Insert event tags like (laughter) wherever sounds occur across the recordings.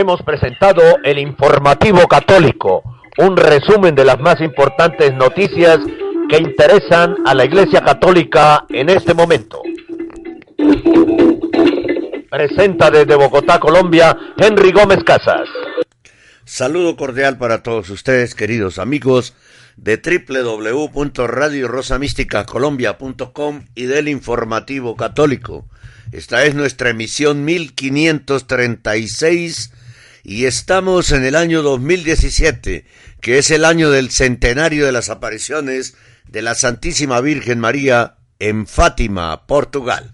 Hemos presentado el informativo católico, un resumen de las más importantes noticias que interesan a la Iglesia Católica en este momento. Presenta desde Bogotá, Colombia, Henry Gómez Casas. Saludo cordial para todos ustedes, queridos amigos de www.radiorosamísticacolombia.com y del Informativo Católico. Esta es nuestra emisión 1536 y estamos en el año 2017, que es el año del centenario de las apariciones de la Santísima Virgen María en Fátima, Portugal.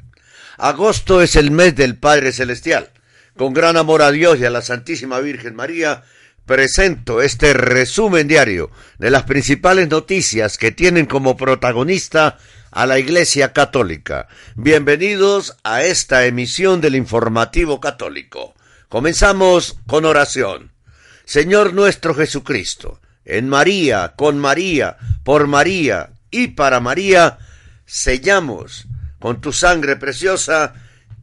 Agosto es el mes del Padre Celestial. Con gran amor a Dios y a la Santísima Virgen María, presento este resumen diario de las principales noticias que tienen como protagonista a la Iglesia Católica. Bienvenidos a esta emisión del Informativo Católico. Comenzamos con oración. Señor nuestro Jesucristo, en María, con María, por María y para María, sellamos con tu sangre preciosa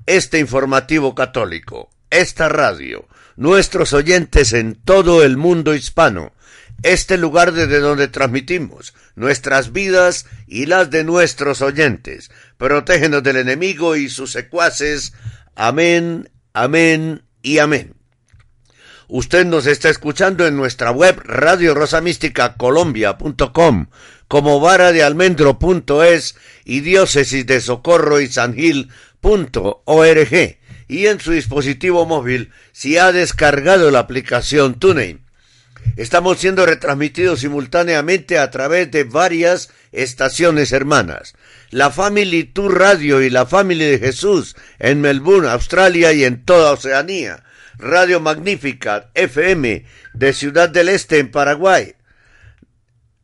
este informativo católico, esta radio, nuestros oyentes en todo el mundo hispano, este lugar desde donde transmitimos nuestras vidas y las de nuestros oyentes. Protégenos del enemigo y sus secuaces. Amén, amén y amén. Usted nos está escuchando en nuestra web Radio Rosa Mística Colombia.com, como vara de almendro.es y diócesis de socorro y San Gil.org y en su dispositivo móvil si ha descargado la aplicación TuneIn. Estamos siendo retransmitidos simultáneamente a través de varias estaciones hermanas. La Family Tour Radio y la Family de Jesús en Melbourne, Australia y en toda Oceanía. Radio Magnífica FM de Ciudad del Este en Paraguay.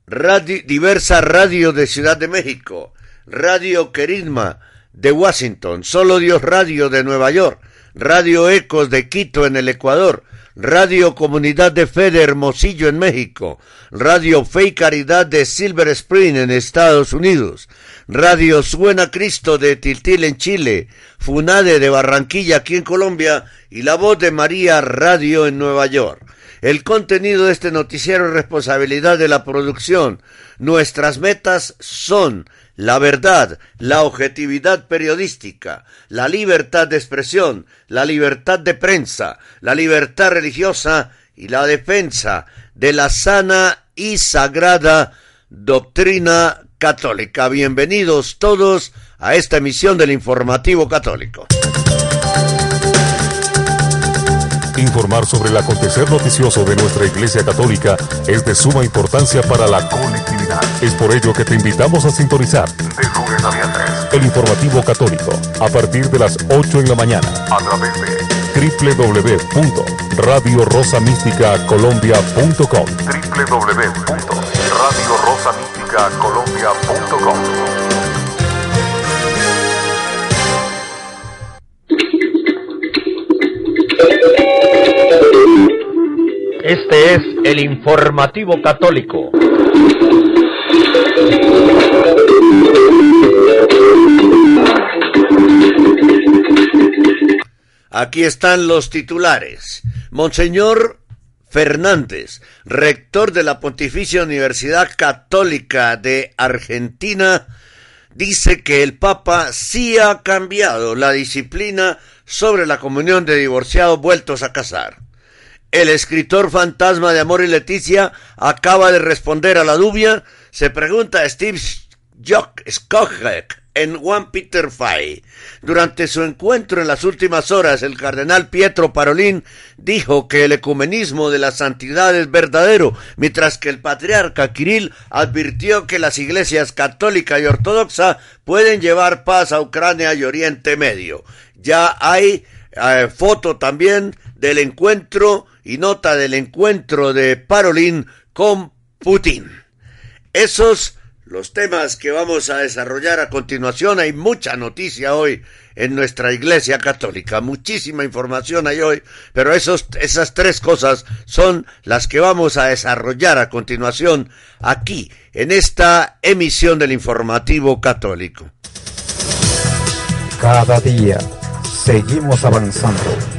Radio, diversa radio de Ciudad de México. Radio Querisma de Washington. Solo Dios Radio de Nueva York. Radio Ecos de Quito en el Ecuador. Radio Comunidad de Fe de Hermosillo en México, Radio Fe y Caridad de Silver Spring en Estados Unidos, Radio Suena Cristo de Tiltil en Chile, Funade de Barranquilla aquí en Colombia y La Voz de María Radio en Nueva York. El contenido de este noticiero es responsabilidad de la producción. Nuestras metas son la verdad, la objetividad periodística, la libertad de expresión, la libertad de prensa, la libertad religiosa y la defensa de la sana y sagrada doctrina católica. Bienvenidos todos a esta emisión del Informativo Católico. Informar sobre el acontecer noticioso de nuestra Iglesia Católica es de suma importancia para la Es por ello que te invitamos a sintonizar de lunes a el Informativo Católico a partir de las 8 en la mañana a través de www.radiorosamisticacolombia.com www.radiorosamisticacolombia.com Este es el informativo católico. Aquí están los titulares. Monseñor Fernández, rector de la Pontificia Universidad Católica de Argentina, dice que el Papa sí ha cambiado la disciplina sobre la comunión de divorciados vueltos a casar. El escritor fantasma de Amor y Leticia acaba de responder a la dubia. Se pregunta a Steve Skojek en One Peter Fay. Durante su encuentro en las últimas horas, el cardenal Pietro Parolín dijo que el ecumenismo de la santidad es verdadero, mientras que el patriarca Kirill advirtió que las iglesias católica y ortodoxa pueden llevar paz a Ucrania y Oriente Medio. Ya hay eh, foto también del encuentro y nota del encuentro de Parolín con Putin. Esos los temas que vamos a desarrollar a continuación. Hay mucha noticia hoy en nuestra Iglesia Católica, muchísima información hay hoy, pero esos, esas tres cosas son las que vamos a desarrollar a continuación aquí, en esta emisión del informativo católico. Cada día seguimos avanzando.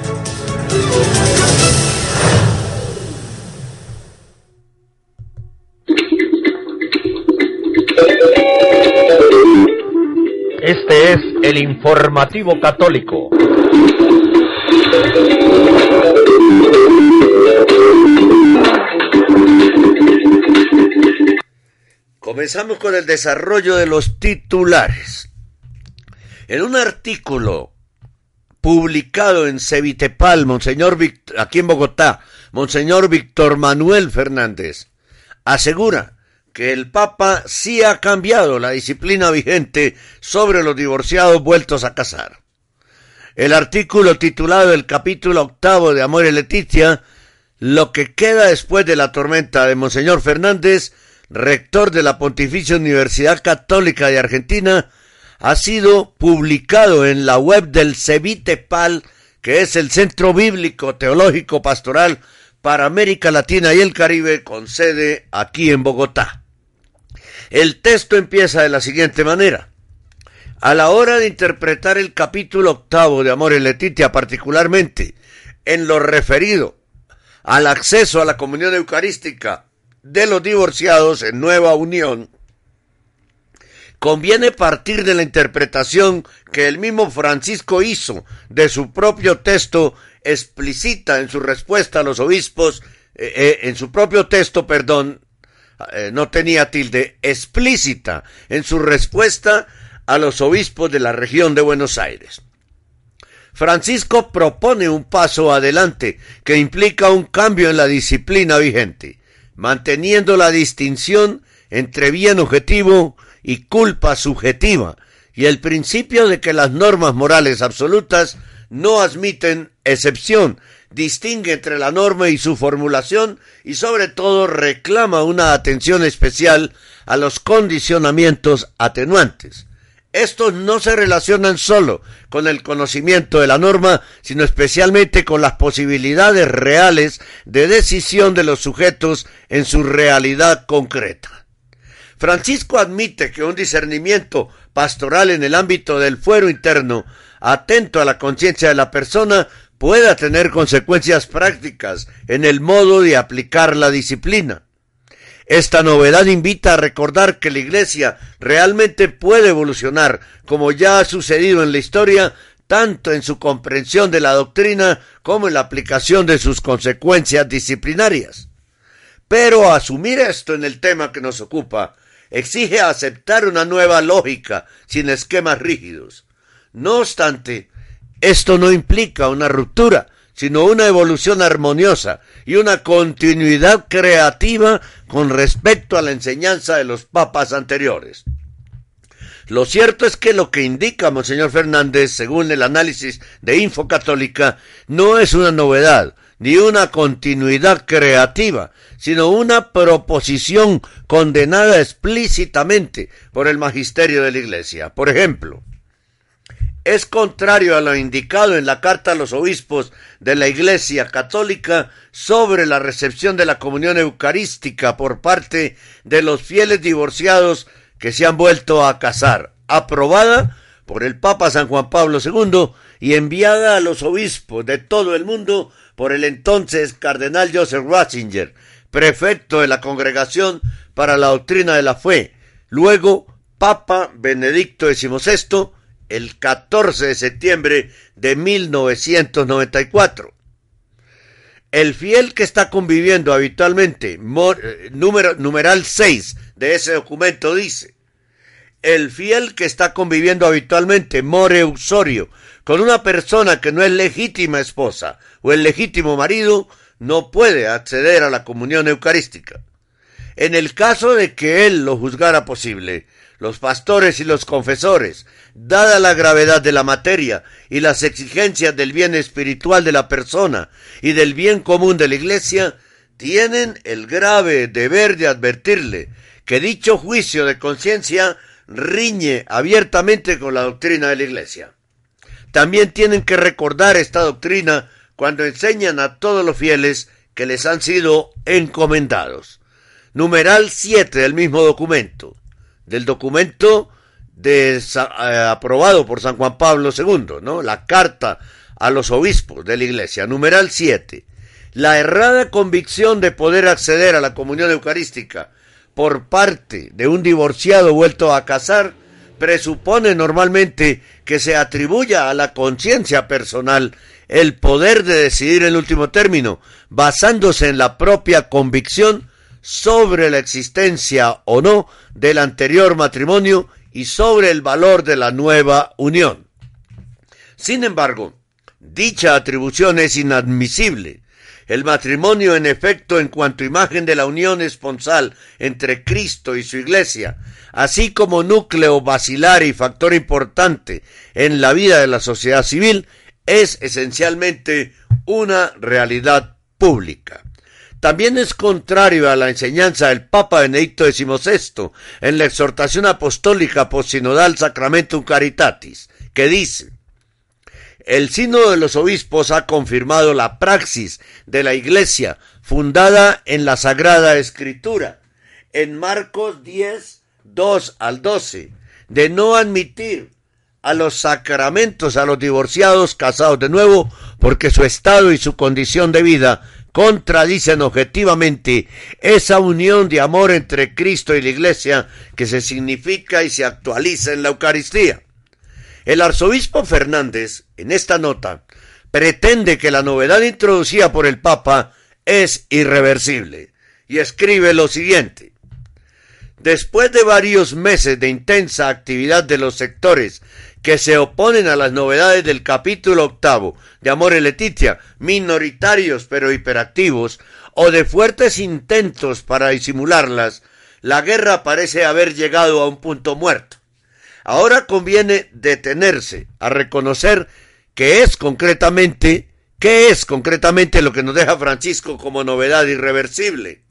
El informativo católico. Comenzamos con el desarrollo de los titulares. En un artículo publicado en Cevitepal, Monseñor Vict aquí en Bogotá, Monseñor Víctor Manuel Fernández asegura que el Papa sí ha cambiado la disciplina vigente sobre los divorciados vueltos a casar. El artículo titulado El capítulo octavo de Amor y Leticia, lo que queda después de la tormenta de Monseñor Fernández, rector de la Pontificia Universidad Católica de Argentina, ha sido publicado en la web del Cevitepal, que es el Centro Bíblico Teológico Pastoral para América Latina y el Caribe, con sede aquí en Bogotá. El texto empieza de la siguiente manera. A la hora de interpretar el capítulo octavo de Amor y Letitia, particularmente en lo referido al acceso a la comunión eucarística de los divorciados en nueva unión, conviene partir de la interpretación que el mismo Francisco hizo de su propio texto explícita en su respuesta a los obispos, eh, eh, en su propio texto, perdón, eh, no tenía tilde explícita en su respuesta a los obispos de la región de Buenos Aires. Francisco propone un paso adelante que implica un cambio en la disciplina vigente, manteniendo la distinción entre bien objetivo y culpa subjetiva, y el principio de que las normas morales absolutas no admiten excepción, distingue entre la norma y su formulación y sobre todo reclama una atención especial a los condicionamientos atenuantes. Estos no se relacionan solo con el conocimiento de la norma, sino especialmente con las posibilidades reales de decisión de los sujetos en su realidad concreta. Francisco admite que un discernimiento pastoral en el ámbito del fuero interno, atento a la conciencia de la persona, pueda tener consecuencias prácticas en el modo de aplicar la disciplina. Esta novedad invita a recordar que la Iglesia realmente puede evolucionar, como ya ha sucedido en la historia, tanto en su comprensión de la doctrina como en la aplicación de sus consecuencias disciplinarias. Pero asumir esto en el tema que nos ocupa exige aceptar una nueva lógica sin esquemas rígidos. No obstante, esto no implica una ruptura, sino una evolución armoniosa y una continuidad creativa con respecto a la enseñanza de los papas anteriores. Lo cierto es que lo que indica Monseñor Fernández, según el análisis de Info Católica, no es una novedad, ni una continuidad creativa, sino una proposición condenada explícitamente por el magisterio de la Iglesia. Por ejemplo, es contrario a lo indicado en la carta a los obispos de la Iglesia Católica sobre la recepción de la comunión eucarística por parte de los fieles divorciados que se han vuelto a casar, aprobada por el Papa San Juan Pablo II y enviada a los obispos de todo el mundo por el entonces cardenal Joseph Ratzinger, prefecto de la Congregación para la Doctrina de la Fe, luego Papa Benedicto XVI, el 14 de septiembre de 1994. El fiel que está conviviendo habitualmente, eh, número, numeral 6 de ese documento dice, el fiel que está conviviendo habitualmente, more uxorio, con una persona que no es legítima esposa o el legítimo marido, no puede acceder a la comunión eucarística. En el caso de que él lo juzgara posible, los pastores y los confesores, dada la gravedad de la materia y las exigencias del bien espiritual de la persona y del bien común de la Iglesia, tienen el grave deber de advertirle que dicho juicio de conciencia riñe abiertamente con la doctrina de la Iglesia. También tienen que recordar esta doctrina cuando enseñan a todos los fieles que les han sido encomendados. Numeral 7 del mismo documento del documento de, eh, aprobado por San Juan Pablo II, ¿no? La carta a los obispos de la Iglesia, numeral 7. La errada convicción de poder acceder a la comunión eucarística por parte de un divorciado vuelto a casar presupone normalmente que se atribuya a la conciencia personal el poder de decidir en último término, basándose en la propia convicción sobre la existencia o no del anterior matrimonio y sobre el valor de la nueva unión. Sin embargo, dicha atribución es inadmisible. El matrimonio, en efecto, en cuanto imagen de la unión esponsal entre Cristo y su Iglesia, así como núcleo vacilar y factor importante en la vida de la sociedad civil, es esencialmente una realidad pública. También es contrario a la enseñanza del Papa Benedicto XVI en la exhortación apostólica posinodal Sacramentum Caritatis, que dice, el Sínodo de los Obispos ha confirmado la praxis de la Iglesia fundada en la Sagrada Escritura, en Marcos 10, 2 al 12, de no admitir a los sacramentos a los divorciados casados de nuevo, porque su estado y su condición de vida contradicen objetivamente esa unión de amor entre Cristo y la Iglesia que se significa y se actualiza en la Eucaristía. El arzobispo Fernández, en esta nota, pretende que la novedad introducida por el Papa es irreversible y escribe lo siguiente. Después de varios meses de intensa actividad de los sectores que se oponen a las novedades del capítulo octavo de Amor y Leticia, minoritarios pero hiperactivos, o de fuertes intentos para disimularlas, la guerra parece haber llegado a un punto muerto. Ahora conviene detenerse a reconocer que es concretamente, qué es concretamente lo que nos deja Francisco como novedad irreversible,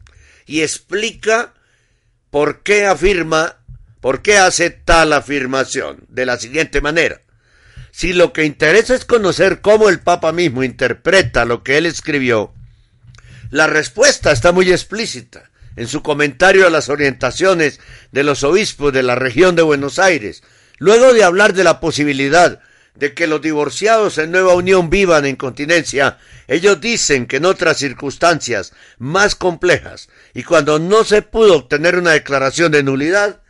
y explica por qué afirma ¿Por qué hace tal afirmación? De la siguiente manera. Si lo que interesa es conocer cómo el Papa mismo interpreta lo que él escribió, la respuesta está muy explícita en su comentario a las orientaciones de los obispos de la región de Buenos Aires, luego de hablar de la posibilidad de que los divorciados en nueva unión vivan en continencia, ellos dicen que en otras circunstancias más complejas y cuando no se pudo obtener una declaración de nulidad,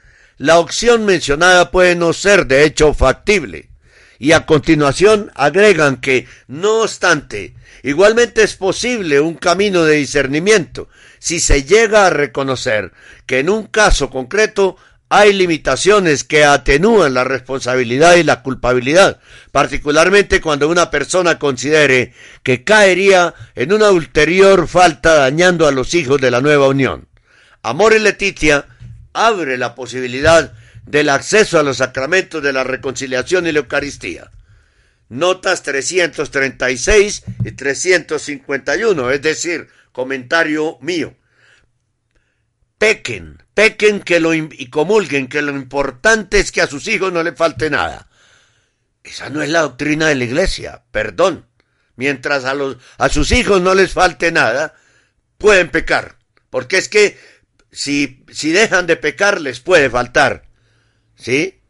la opción mencionada puede no ser de hecho factible. Y a continuación agregan que, no obstante, igualmente es posible un camino de discernimiento si se llega a reconocer que en un caso concreto hay limitaciones que atenúan la responsabilidad y la culpabilidad, particularmente cuando una persona considere que caería en una ulterior falta dañando a los hijos de la nueva unión. Amor y Leticia abre la posibilidad del acceso a los sacramentos de la reconciliación y la Eucaristía. Notas 336 y 351, es decir, comentario mío. Pequen, pequen que lo, y comulguen que lo importante es que a sus hijos no le falte nada. Esa no es la doctrina de la iglesia, perdón. Mientras a, los, a sus hijos no les falte nada, pueden pecar. Porque es que si, si dejan de pecar les puede faltar. ¿Sí?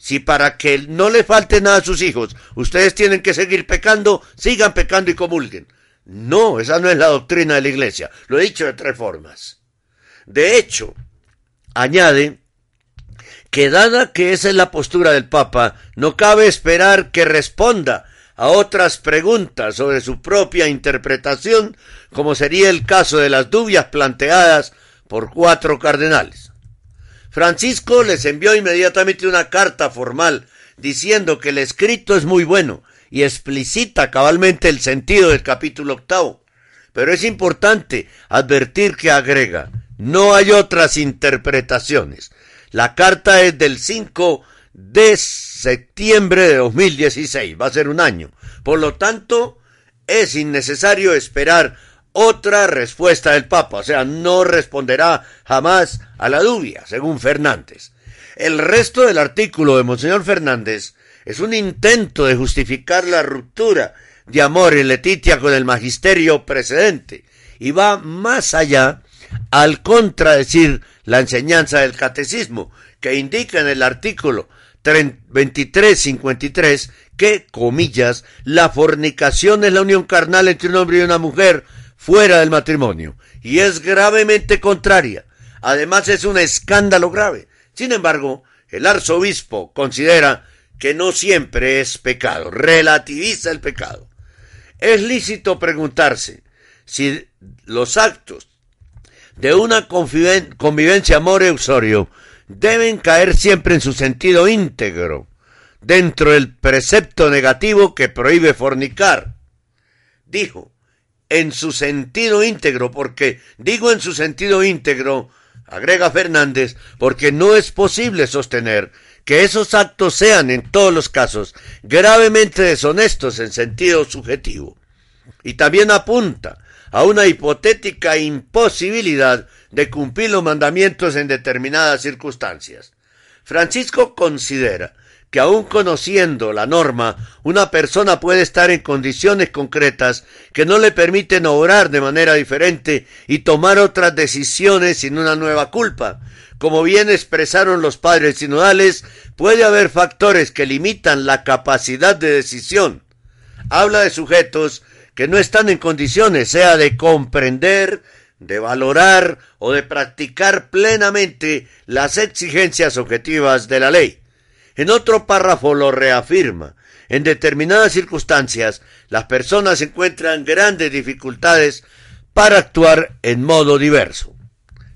si para que no le falte nada a sus hijos, ustedes tienen que seguir pecando, sigan pecando y comulguen. No, esa no es la doctrina de la iglesia. Lo he dicho de tres formas. De hecho, añade que dada que esa es la postura del Papa, no cabe esperar que responda a otras preguntas sobre su propia interpretación, como sería el caso de las dubias planteadas por cuatro cardenales. Francisco les envió inmediatamente una carta formal diciendo que el escrito es muy bueno y explicita cabalmente el sentido del capítulo octavo. Pero es importante advertir que agrega, no hay otras interpretaciones. La carta es del 5 de septiembre de 2016, va a ser un año. Por lo tanto, es innecesario esperar otra respuesta del Papa, o sea, no responderá jamás a la dubia, según Fernández. El resto del artículo de Monseñor Fernández es un intento de justificar la ruptura de Amor y Letitia con el magisterio precedente y va más allá al contradecir la enseñanza del catecismo que indica en el artículo 2353 que, comillas, la fornicación es la unión carnal entre un hombre y una mujer fuera del matrimonio y es gravemente contraria. Además es un escándalo grave. Sin embargo, el arzobispo considera que no siempre es pecado, relativiza el pecado. Es lícito preguntarse si los actos de una convivencia amor eusorio deben caer siempre en su sentido íntegro, dentro del precepto negativo que prohíbe fornicar. Dijo, en su sentido íntegro, porque digo en su sentido íntegro, agrega Fernández, porque no es posible sostener que esos actos sean en todos los casos gravemente deshonestos en sentido subjetivo. Y también apunta a una hipotética imposibilidad de cumplir los mandamientos en determinadas circunstancias. Francisco considera que aun conociendo la norma, una persona puede estar en condiciones concretas que no le permiten obrar de manera diferente y tomar otras decisiones sin una nueva culpa. Como bien expresaron los padres sinodales, puede haber factores que limitan la capacidad de decisión. Habla de sujetos que no están en condiciones, sea de comprender, de valorar o de practicar plenamente las exigencias objetivas de la ley. En otro párrafo lo reafirma. En determinadas circunstancias, las personas encuentran grandes dificultades para actuar en modo diverso.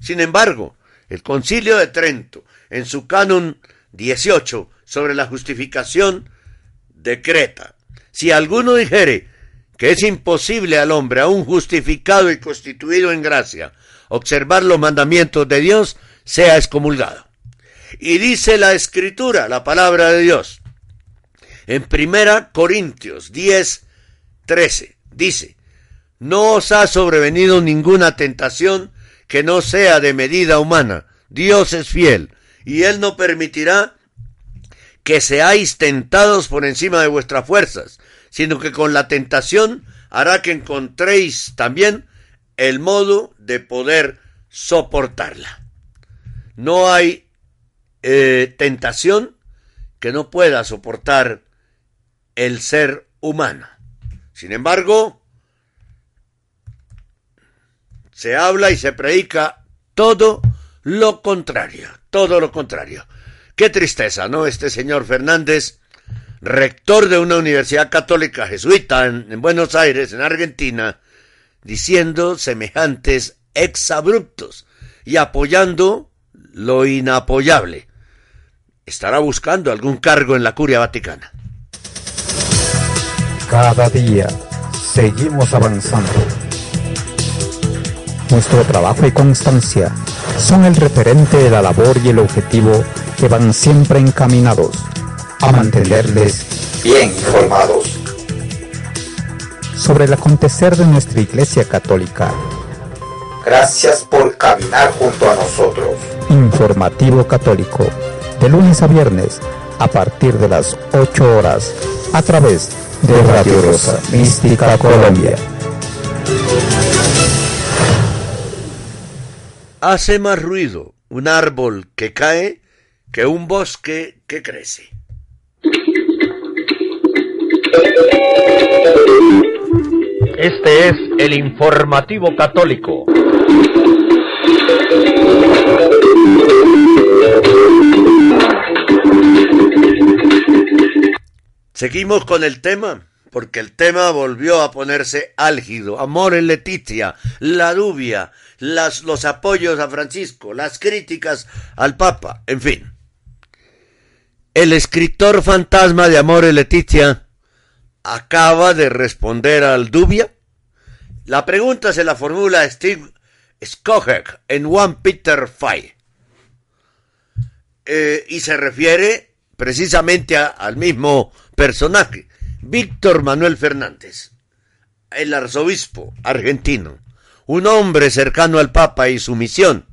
Sin embargo, el Concilio de Trento, en su canon 18 sobre la justificación, decreta, si alguno dijere que es imposible al hombre, aún justificado y constituido en gracia, observar los mandamientos de Dios, sea excomulgado. Y dice la escritura, la palabra de Dios, en primera Corintios 10, 13, dice, no os ha sobrevenido ninguna tentación que no sea de medida humana. Dios es fiel, y Él no permitirá que seáis tentados por encima de vuestras fuerzas, sino que con la tentación hará que encontréis también el modo de poder soportarla. No hay eh, tentación que no pueda soportar el ser humano. Sin embargo, se habla y se predica todo lo contrario, todo lo contrario. Qué tristeza, ¿no? Este señor Fernández rector de una universidad católica jesuita en, Buenos Aires, en Argentina, diciendo semejantes exabruptos y apoyando lo inapoyable. Estará buscando algún cargo en la curia vaticana. Cada día seguimos avanzando. Nuestro trabajo y constancia son el referente de la labor y el objetivo que van siempre encaminados a mantenerles bien informados sobre el acontecer de nuestra Iglesia Católica. Gracias por caminar junto a nosotros. Informativo Católico, de lunes a viernes, a partir de las 8 horas, a través de Radio Rosa Mística Colombia. Hace más ruido un árbol que cae que un bosque que crece. Este es el informativo católico. Seguimos con el tema, porque el tema volvió a ponerse álgido. Amor en Leticia, la dubia, los apoyos a Francisco, las críticas al Papa, en fin. El escritor fantasma de Amor en Leticia acaba de responder al dubia. La pregunta se la formula Steve Skojek en One Peter Five. Eh, y se refiere precisamente al mismo personaje, Víctor Manuel Fernández, el arzobispo argentino, un hombre cercano al Papa y su misión.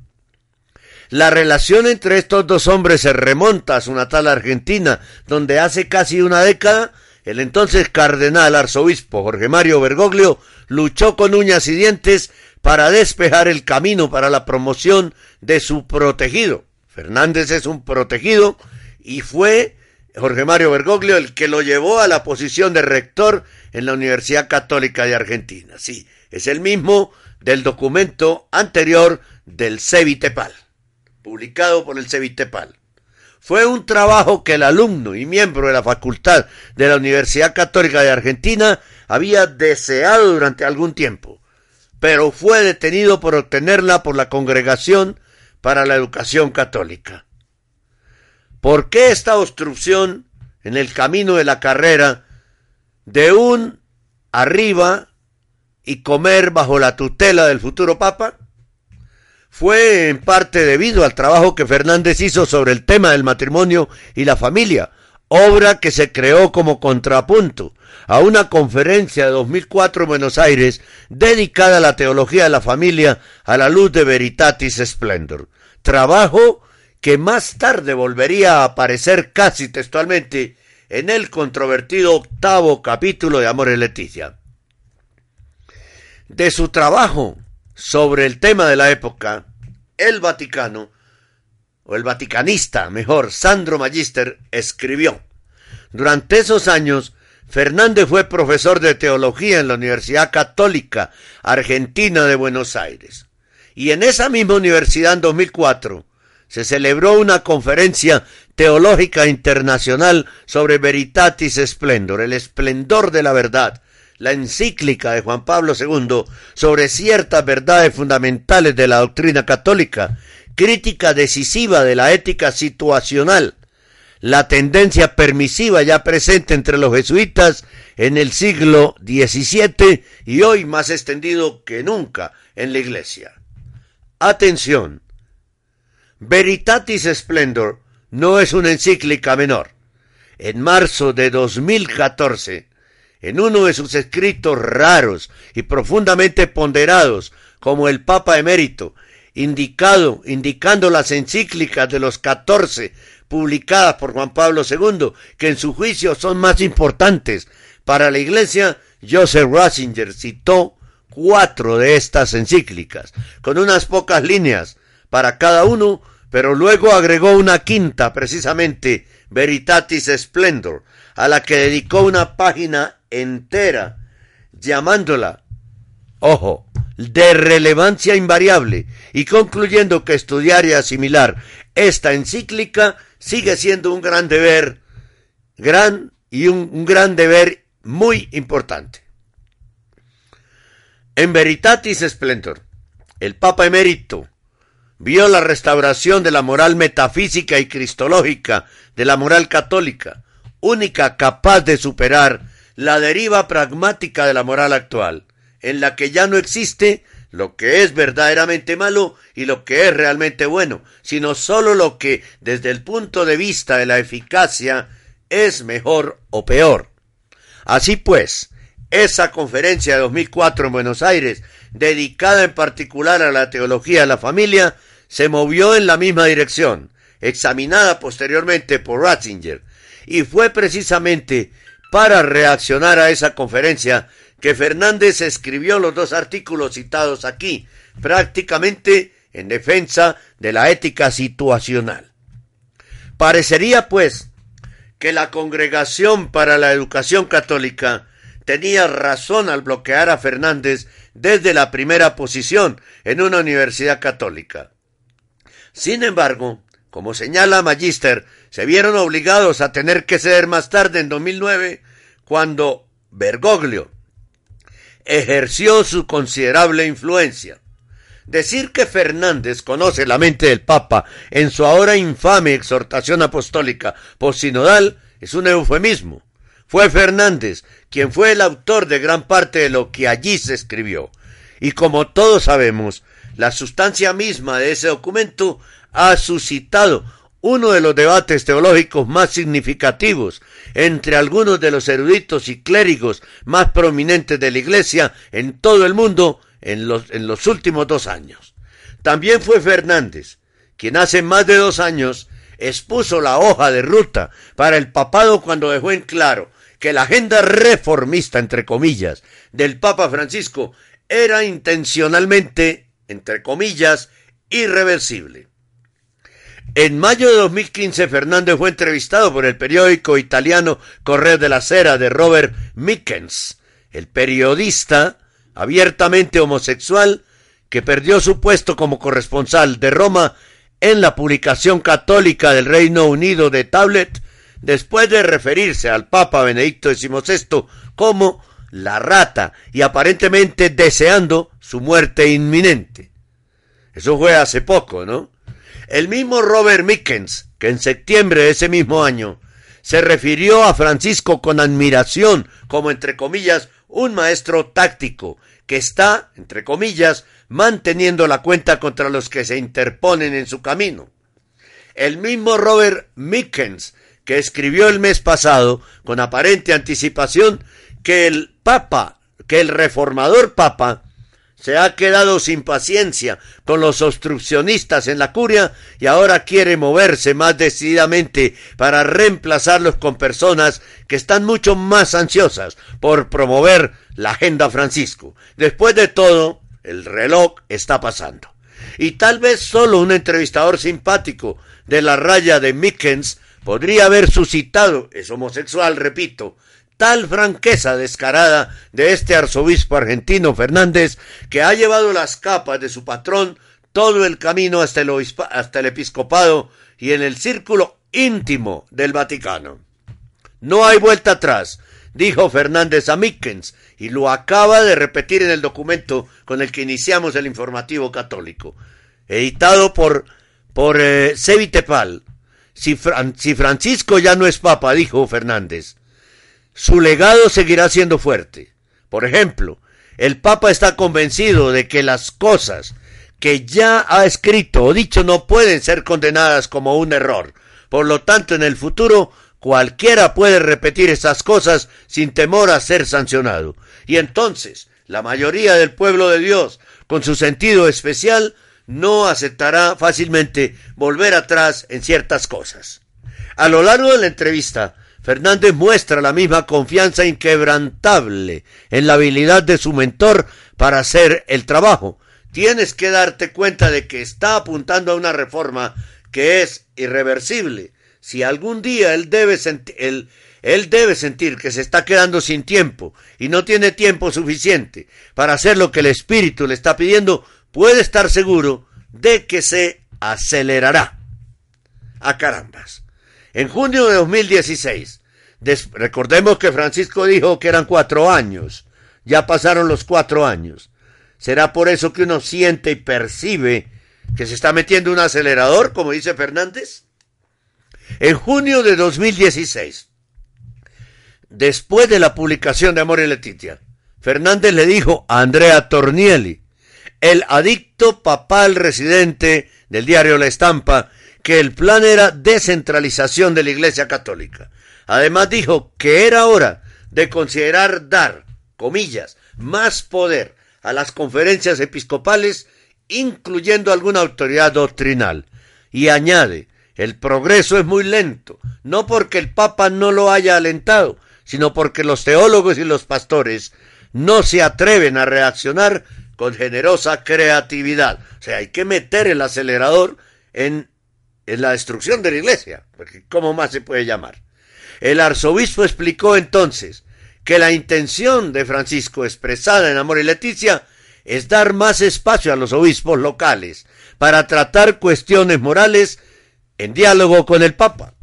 La relación entre estos dos hombres se remonta a su natal Argentina, donde hace casi una década el entonces cardenal arzobispo Jorge Mario Bergoglio luchó con uñas y dientes para despejar el camino para la promoción de su protegido. Fernández es un protegido y fue Jorge Mario Bergoglio el que lo llevó a la posición de rector en la Universidad Católica de Argentina. Sí, es el mismo del documento anterior del Cevitepal, publicado por el Cevitepal. Fue un trabajo que el alumno y miembro de la facultad de la Universidad Católica de Argentina había deseado durante algún tiempo, pero fue detenido por obtenerla por la Congregación para la Educación Católica. ¿Por qué esta obstrucción en el camino de la carrera de un arriba y comer bajo la tutela del futuro Papa? Fue en parte debido al trabajo que Fernández hizo sobre el tema del matrimonio y la familia, obra que se creó como contrapunto a una conferencia de 2004 en Buenos Aires dedicada a la teología de la familia a la luz de Veritatis Splendor. Trabajo que más tarde volvería a aparecer casi textualmente en el controvertido octavo capítulo de Amor y Leticia. De su trabajo sobre el tema de la época, el Vaticano, o el vaticanista, mejor, Sandro Magister, escribió, durante esos años, Fernández fue profesor de teología en la Universidad Católica Argentina de Buenos Aires. Y en esa misma universidad en 2004, se celebró una conferencia teológica internacional sobre Veritatis Splendor, el esplendor de la verdad, la encíclica de Juan Pablo II sobre ciertas verdades fundamentales de la doctrina católica, crítica decisiva de la ética situacional, la tendencia permisiva ya presente entre los jesuitas en el siglo XVII y hoy más extendido que nunca en la Iglesia. Atención, Veritatis Splendor no es una encíclica menor. En marzo de 2014, en uno de sus escritos raros y profundamente ponderados, como el Papa emérito, indicado, indicando las encíclicas de los catorce publicadas por Juan Pablo II, que en su juicio son más importantes para la Iglesia, Joseph Ratzinger citó cuatro de estas encíclicas, con unas pocas líneas para cada uno pero luego agregó una quinta, precisamente Veritatis Splendor, a la que dedicó una página entera, llamándola, ojo, de relevancia invariable, y concluyendo que estudiar y asimilar esta encíclica sigue siendo un gran deber, gran y un, un gran deber muy importante. En Veritatis Splendor, el Papa emérito, vio la restauración de la moral metafísica y cristológica de la moral católica, única capaz de superar la deriva pragmática de la moral actual, en la que ya no existe lo que es verdaderamente malo y lo que es realmente bueno, sino sólo lo que, desde el punto de vista de la eficacia, es mejor o peor. Así pues, esa conferencia de 2004 en Buenos Aires, dedicada en particular a la teología de la familia, se movió en la misma dirección, examinada posteriormente por Ratzinger, y fue precisamente para reaccionar a esa conferencia que Fernández escribió los dos artículos citados aquí, prácticamente en defensa de la ética situacional. Parecería, pues, que la Congregación para la Educación Católica tenía razón al bloquear a Fernández desde la primera posición en una universidad católica. Sin embargo, como señala Magister, se vieron obligados a tener que ceder más tarde en 2009 cuando Bergoglio ejerció su considerable influencia. Decir que Fernández conoce la mente del Papa en su ahora infame exhortación apostólica postsinodal es un eufemismo. Fue Fernández quien fue el autor de gran parte de lo que allí se escribió. Y como todos sabemos, la sustancia misma de ese documento ha suscitado uno de los debates teológicos más significativos entre algunos de los eruditos y clérigos más prominentes de la Iglesia en todo el mundo en los, últimos dos años. También fue Fernández, quien hace más de dos años expuso la hoja de ruta para el papado cuando dejó en claro que la agenda reformista, entre comillas, del Papa Francisco era intencionalmente, entre comillas, irreversible. En mayo de 2015, Fernández fue entrevistado por el periódico italiano Correo de la Sera de Robert Mickens, el periodista abiertamente homosexual que perdió su puesto como corresponsal de Roma en la publicación católica del Reino Unido de Tablet, después de referirse al Papa Benedicto XVI como la rata y aparentemente deseando su muerte inminente. Eso fue hace poco, ¿no? El mismo Robert Mickens, que en septiembre de ese mismo año se refirió a Francisco con admiración como, entre comillas, un maestro táctico que está, entre comillas, manteniendo la cuenta contra los que se interponen en su camino. El mismo Robert Mickens, que escribió el mes pasado, con aparente anticipación, que el Papa, que el reformador Papa, se ha quedado sin paciencia con los obstruccionistas en la curia y ahora quiere moverse más decididamente para reemplazarlos con personas que están mucho más ansiosas por promover la agenda Francisco. Después de todo, el reloj está pasando. Y tal vez solo un entrevistador simpático de la raya de Mickens podría haber suscitado, es homosexual, repito, tal franqueza descarada de este arzobispo argentino Fernández que ha llevado las capas de su patrón todo el camino hasta el, episcopado y en el círculo íntimo del Vaticano. No hay vuelta atrás, dijo Fernández a Mickens, y lo acaba de repetir en el documento con el que iniciamos el informativo católico, editado por, por eh, Sevitepal. Si, si Francisco ya no es papa, dijo Fernández, su legado seguirá siendo fuerte. Por ejemplo, el Papa está convencido de que las cosas que ya ha escrito o dicho no pueden ser condenadas como un error. Por lo tanto, en el futuro, cualquiera puede repetir esas cosas sin temor a ser sancionado. Y entonces, la mayoría del pueblo de Dios, con su sentido especial, no aceptará fácilmente volver atrás en ciertas cosas. A lo largo de la entrevista, Fernández muestra la misma confianza inquebrantable en la habilidad de su mentor para hacer el trabajo. Tienes que darte cuenta de que está apuntando a una reforma que es irreversible. Si algún día él debe, sentir que se está quedando sin tiempo y no tiene tiempo suficiente para hacer lo que el Espíritu le está pidiendo, puede estar seguro de que se acelerará. A carambas. En junio de 2016, recordemos que Francisco dijo que eran cuatro años, ya pasaron los cuatro años. ¿Será por eso que uno siente y percibe que se está metiendo un acelerador, como dice Fernández? En junio de 2016, después de la publicación de Amor y Letitia, Fernández le dijo a Andrea Tornielli, el adicto papal residente del diario La Estampa, que el plan era descentralización de la Iglesia Católica. Además dijo que era hora de considerar dar, comillas, más poder a las conferencias episcopales, incluyendo alguna autoridad doctrinal. Y añade, el progreso es muy lento, no porque el Papa no lo haya alentado, sino porque los teólogos y los pastores no se atreven a reaccionar con generosa creatividad. O sea, hay que meter el acelerador en es la destrucción de la iglesia, porque ¿cómo más se puede llamar? El arzobispo explicó entonces que la intención de Francisco expresada en Amor y Leticia es dar más espacio a los obispos locales para tratar cuestiones morales en diálogo con el Papa.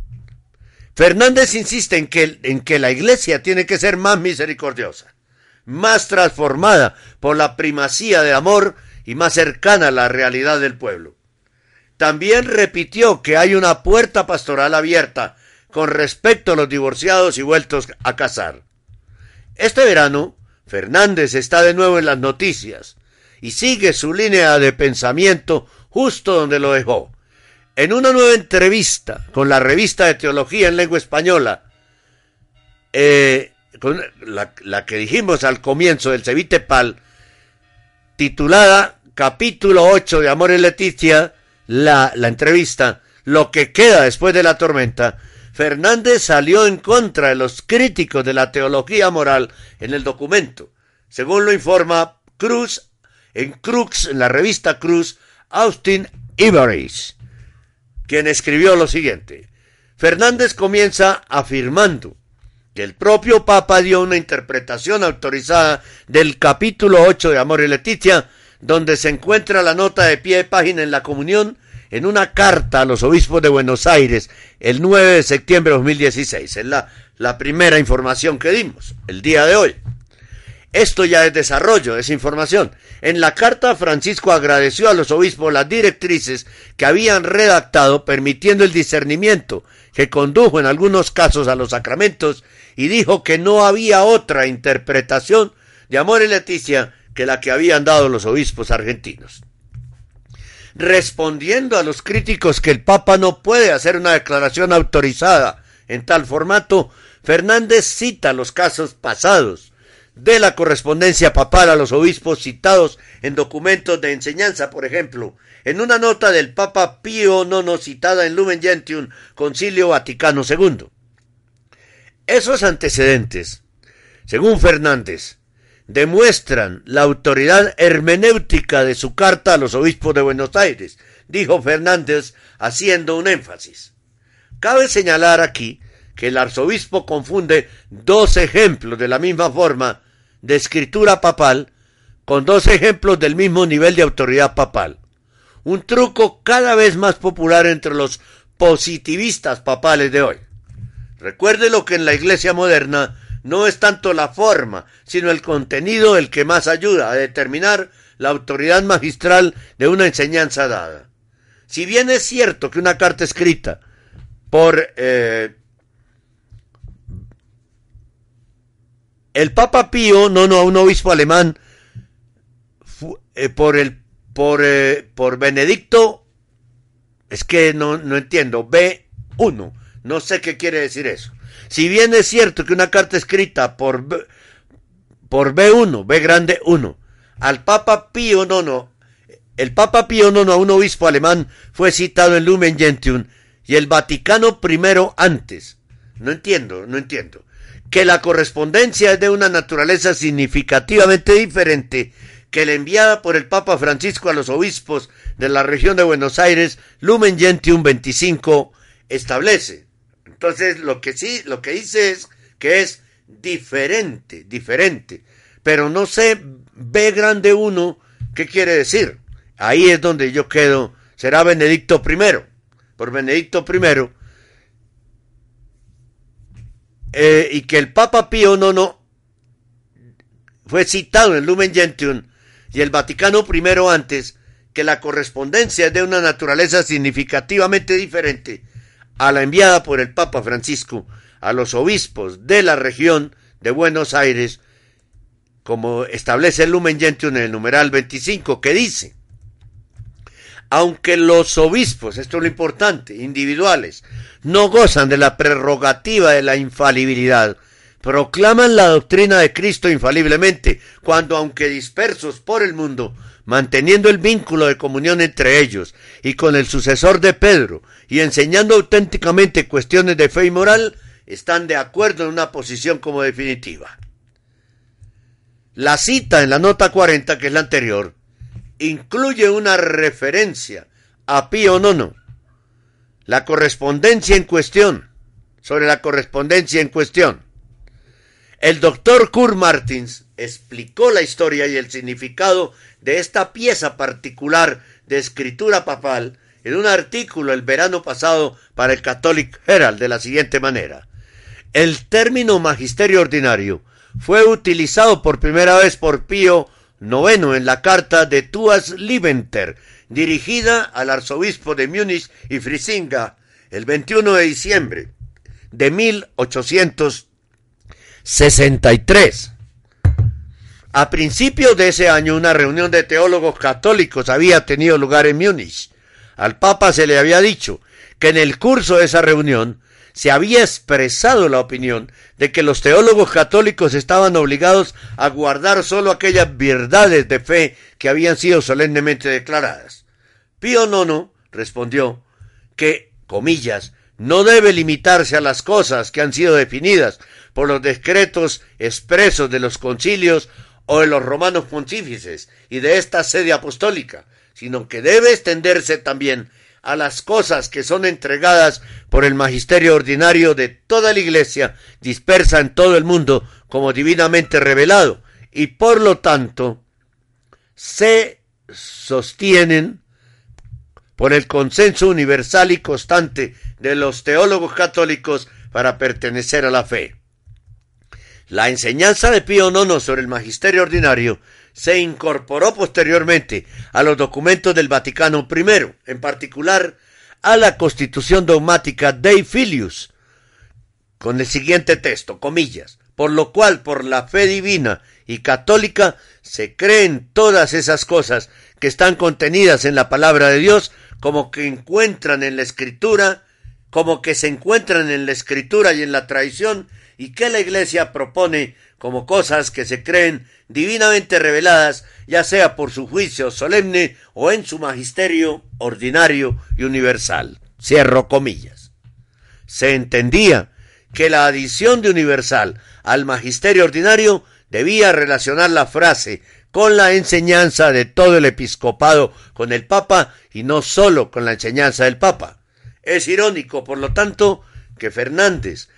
Fernández insiste en que, en que la iglesia tiene que ser más misericordiosa, más transformada por la primacía de amor y más cercana a la realidad del pueblo. También repitió que hay una puerta pastoral abierta con respecto a los divorciados y vueltos a casar. Este verano, Fernández está de nuevo en las noticias y sigue su línea de pensamiento justo donde lo dejó. En una nueva entrevista con la revista de Teología en Lengua Española, eh, con la, que dijimos al comienzo del Cevite Pal, titulada Capítulo 8 de Amor y Leticia, la, entrevista, Lo que queda después de la tormenta, Fernández salió en contra de los críticos de la teología moral en el documento, según lo informa Cruz en Crux, en la revista Cruz, Austin Iveris, quien escribió lo siguiente. Fernández comienza afirmando que el propio Papa dio una interpretación autorizada del capítulo 8 de Amor y Leticia, donde se encuentra la nota de pie de página en la comunión en una carta a los obispos de Buenos Aires el 9 de septiembre de 2016. Es la, la primera información que dimos el día de hoy. Esto ya es desarrollo, es información. En la carta, Francisco agradeció a los obispos las directrices que habían redactado permitiendo el discernimiento que condujo en algunos casos a los sacramentos y dijo que no había otra interpretación de Amor y Leticia que la que habían dado los obispos argentinos respondiendo a los críticos que el Papa no puede hacer una declaración autorizada en tal formato, Fernández cita los casos pasados de la correspondencia papal a los obispos citados en documentos de enseñanza, por ejemplo, en una nota del Papa Pío IX citada en Lumen Gentium, Concilio Vaticano II. Esos antecedentes, según Fernández, demuestran la autoridad hermenéutica de su carta a los obispos de Buenos Aires, dijo Fernández haciendo un énfasis. Cabe señalar aquí que el arzobispo confunde dos ejemplos de la misma forma de escritura papal con dos ejemplos del mismo nivel de autoridad papal. Un truco cada vez más popular entre los positivistas papales de hoy. Recuerde lo que en la iglesia moderna no es tanto la forma, sino el contenido el que más ayuda a determinar la autoridad magistral de una enseñanza dada. Si bien es cierto que una carta escrita por eh, el Papa Pío, no, no, un obispo alemán, eh, por el por, eh, por Benedicto, es que no, no entiendo, B1, no sé qué quiere decir eso. Si bien es cierto que una carta escrita por, B, por B1, B grande 1, al Papa Pío IX, el Papa Pío IX a un obispo alemán fue citado en Lumen Gentium y el Vaticano primero antes. No entiendo, no entiendo. Que la correspondencia es de una naturaleza significativamente diferente que la enviada por el Papa Francisco a los obispos de la región de Buenos Aires, Lumen Gentium 25, establece. Entonces, lo que sí, lo que dice es que es diferente, diferente. Pero no sé, B grande 1, ¿qué quiere decir? Ahí es donde yo quedo. Será Benedicto I. Por Benedicto I. Eh, y que el Papa Pío IX fue citado en Lumen Gentium y el Vaticano I antes, que la correspondencia es de una naturaleza significativamente diferente a la enviada por el Papa Francisco a los obispos de la región de Buenos Aires, como establece el Lumen Gentium en el numeral 25, que dice, aunque los obispos, esto es lo importante, individuales, no gozan de la prerrogativa de la infalibilidad, proclaman la doctrina de Cristo infaliblemente, cuando aunque dispersos por el mundo, manteniendo el vínculo de comunión entre ellos y con el sucesor de Pedro, y enseñando auténticamente cuestiones de fe y moral, están de acuerdo en una posición como definitiva. La cita en la nota 40, que es la anterior, incluye una referencia a Pío IX, la correspondencia en cuestión, sobre la correspondencia en cuestión. El doctor Kurt Martins explicó la historia y el significado de esta pieza particular de escritura papal en un artículo el verano pasado para el Catholic Herald de la siguiente manera. El término magisterio ordinario fue utilizado por primera vez por Pío IX en la carta de Tuas Libenter, dirigida al arzobispo de Múnich y Frisinga el 21 de diciembre de 1863. A principios de ese año una reunión de teólogos católicos había tenido lugar en Múnich. Al Papa se le había dicho que en el curso de esa reunión se había expresado la opinión de que los teólogos católicos estaban obligados a guardar sólo aquellas verdades de fe que habían sido solemnemente declaradas. Pío IX respondió que, comillas, no debe limitarse a las cosas que han sido definidas por los decretos expresos de los concilios o de los romanos pontífices y de esta sede apostólica, sino que debe extenderse también a las cosas que son entregadas por el magisterio ordinario de toda la Iglesia dispersa en todo el mundo como divinamente revelado y por lo tanto se sostienen por el consenso universal y constante de los teólogos católicos para pertenecer a la fe. La enseñanza de Pío IX sobre el magisterio ordinario se incorporó posteriormente a los documentos del Vaticano I, en particular a la Constitución dogmática Dei Filius, con el siguiente texto, comillas, por lo cual por la fe divina y católica se creen todas esas cosas que están contenidas en la palabra de Dios como que encuentran en la escritura, como que se encuentran en la escritura y en la tradición y que la Iglesia propone como cosas que se creen divinamente reveladas, ya sea por su juicio solemne o en su magisterio ordinario y universal. Cierro comillas. Se entendía que la adición de universal al magisterio ordinario debía relacionar la frase con la enseñanza de todo el episcopado con el Papa y no sólo con la enseñanza del Papa. Es irónico, por lo tanto, que Fernández,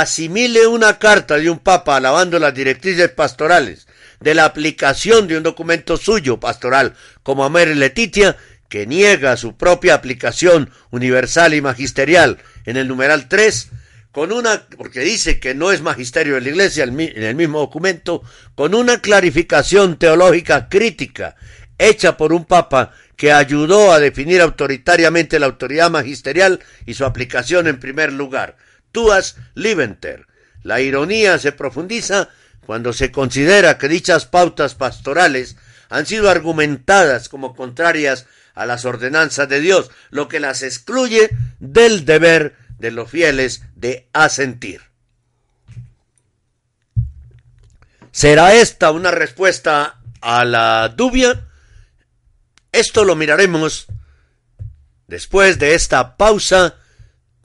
asimile una carta de un papa alabando las directrices pastorales de la aplicación de un documento suyo pastoral como Amer Letitia, que niega su propia aplicación universal y magisterial en el numeral 3, con una, porque dice que no es magisterio de la Iglesia en el mismo documento, con una clarificación teológica crítica hecha por un papa que ayudó a definir autoritariamente la autoridad magisterial y su aplicación en primer lugar. Tuas Libenter. La ironía se profundiza cuando se considera que dichas pautas pastorales han sido argumentadas como contrarias a las ordenanzas de Dios, lo que las excluye del deber de los fieles de asentir. ¿Será esta una respuesta a la dubia? Esto lo miraremos después de esta pausa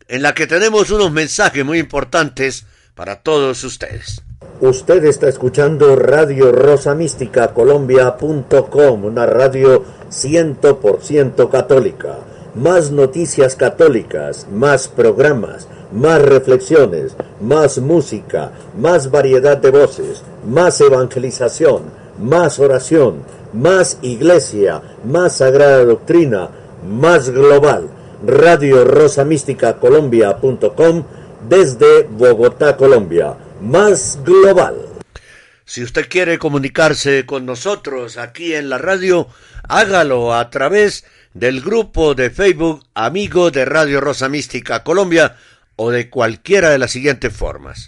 en la que tenemos unos mensajes muy importantes para todos ustedes. Usted está escuchando Radio Rosa Mística Colombia.com, una radio 100% católica. Más noticias católicas, más programas, más reflexiones, más música, más variedad de voces, más evangelización, más oración, más iglesia, más sagrada doctrina, más global Radio Rosa Mística Colombia.com desde Bogotá, Colombia. Más global. Si usted quiere comunicarse con nosotros aquí en la radio, hágalo a través del grupo de Facebook Amigo de Radio Rosa Mística Colombia o de cualquiera de las siguientes formas.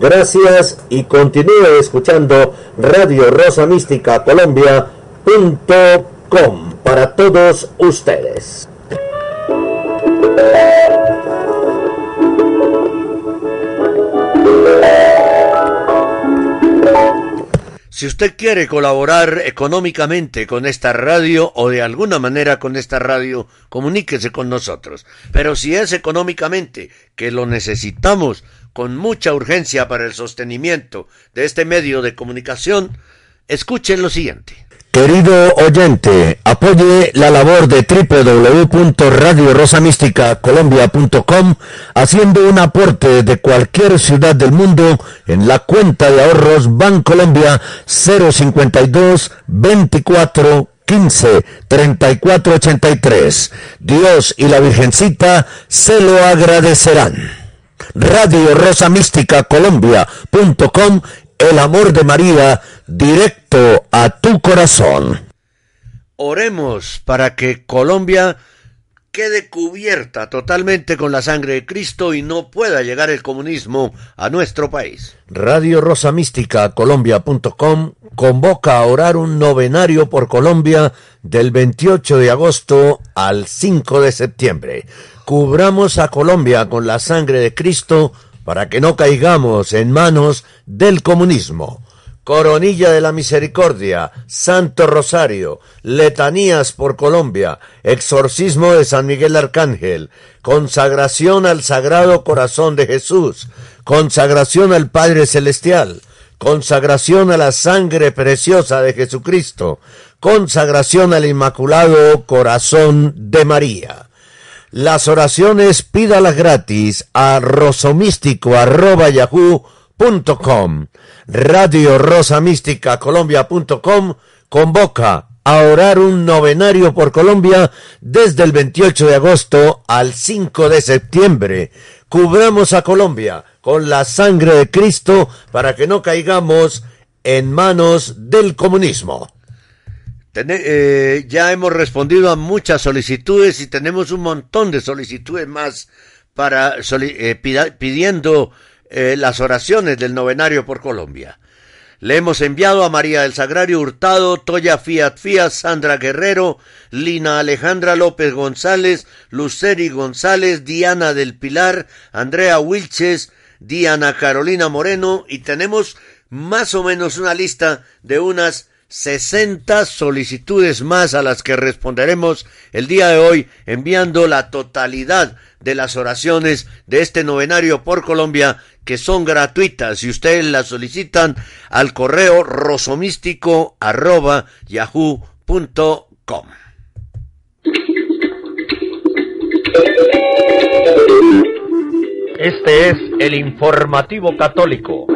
Gracias y continúe escuchando Radio Rosa Mística Colombia.com para todos ustedes. Si usted quiere colaborar económicamente con esta radio o de alguna manera con esta radio, comuníquese con nosotros. Pero si es económicamente, que lo necesitamos con mucha urgencia para el sostenimiento de este medio de comunicación, escuchen lo siguiente. Querido oyente, apoye la labor de www.radiorosamísticacolombia.com haciendo un aporte de cualquier ciudad del mundo en la cuenta de ahorros Bancolombia 052 24 15 34 83. Dios y la Virgencita se lo agradecerán. Radio Rosa Mística Colombia.com el amor de María directo a tu corazón. Oremos para que Colombia quede cubierta totalmente con la sangre de Cristo y no pueda llegar el comunismo a nuestro país. Radio Rosa Mística Colombia.com convoca a orar un novenario por Colombia del 28 de agosto al 5 de septiembre. Cubramos a Colombia con la sangre de Cristo para que no caigamos en manos del comunismo. Coronilla de la Misericordia, Santo Rosario, Letanías por Colombia, Exorcismo de San Miguel Arcángel, consagración al Sagrado Corazón de Jesús, consagración al Padre Celestial, consagración a la sangre preciosa de Jesucristo, consagración al Inmaculado Corazón de María. Las oraciones pídalas gratis a rosomístico.yahoo.com. Radio Rosa Mística Colombia.com convoca a orar un novenario por Colombia desde el 28 de agosto al 5 de septiembre. Cubramos a Colombia con la sangre de Cristo para que no caigamos en manos del comunismo. Eh, ya hemos respondido a muchas solicitudes y tenemos un montón de solicitudes más para eh, pidiendo eh, las oraciones del novenario por Colombia. Le hemos enviado a María del Sagrario Hurtado, Toya Fiat Fiat, Sandra Guerrero, Lina Alejandra López González, Luceri González, Diana del Pilar, Andrea Wilches, Diana Carolina Moreno y tenemos más o menos una lista de unas 60 solicitudes más a las que responderemos el día de hoy enviando la totalidad de las oraciones de este novenario por Colombia que son gratuitas si ustedes las solicitan al correo rosomístico arroba yahoo.com. Este es el informativo católico.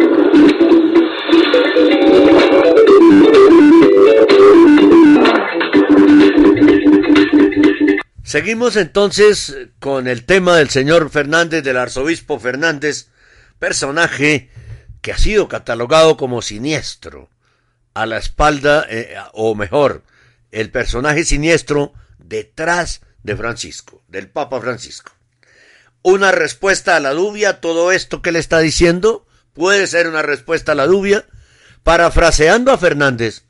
Seguimos entonces con el tema del señor Fernández, del arzobispo Fernández, personaje que ha sido catalogado como siniestro a la espalda, eh, o mejor, el personaje siniestro detrás de Francisco, del Papa Francisco. Una respuesta a la dubia, todo esto que le está diciendo, puede ser una respuesta a la dubia, parafraseando a Fernández,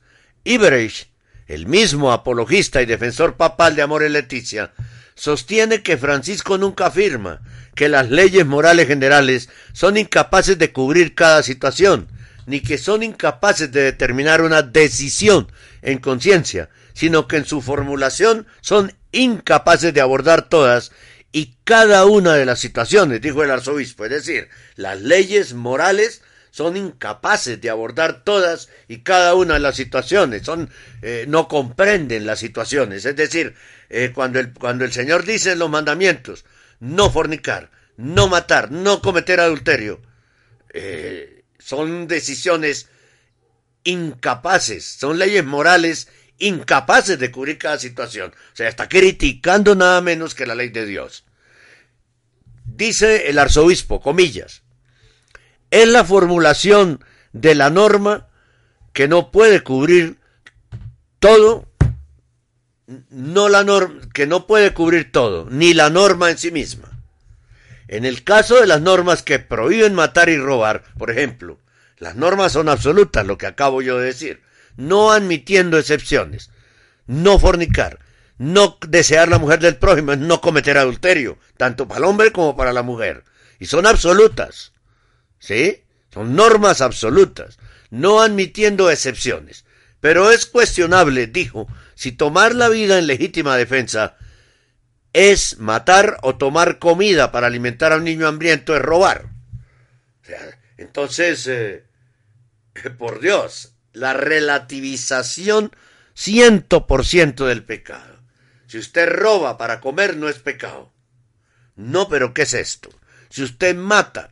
Iberich el mismo apologista y defensor papal de Amor y Leticia, sostiene que Francisco nunca afirma que las leyes morales generales son incapaces de cubrir cada situación, ni que son incapaces de determinar una decisión en conciencia, sino que en su formulación son incapaces de abordar todas y cada una de las situaciones, dijo el arzobispo. Es decir, las leyes morales son incapaces de abordar todas y cada una de las situaciones, son, eh, no comprenden las situaciones. Es decir, eh, cuando, el, cuando el Señor dice los mandamientos, no fornicar, no matar, no cometer adulterio, eh, son decisiones incapaces, son leyes morales incapaces de cubrir cada situación. O sea, está criticando nada menos que la ley de Dios. Dice el arzobispo, comillas, es la formulación de la norma que no puede cubrir todo, no la norma, que no puede cubrir todo, ni la norma en sí misma. En el caso de las normas que prohíben matar y robar, por ejemplo, las normas son absolutas, lo que acabo yo de decir, no admitiendo excepciones. No fornicar, no desear la mujer del prójimo, no cometer adulterio, tanto para el hombre como para la mujer. Y son absolutas. ¿Sí? Son normas absolutas, no admitiendo excepciones. Pero es cuestionable, dijo, si tomar la vida en legítima defensa es matar o tomar comida para alimentar a un niño hambriento, es robar. O sea, entonces, eh, (laughs) por Dios, la relativización ciento por ciento del pecado. Si usted roba para comer, no es pecado. No, pero ¿qué es esto? Si usted mata,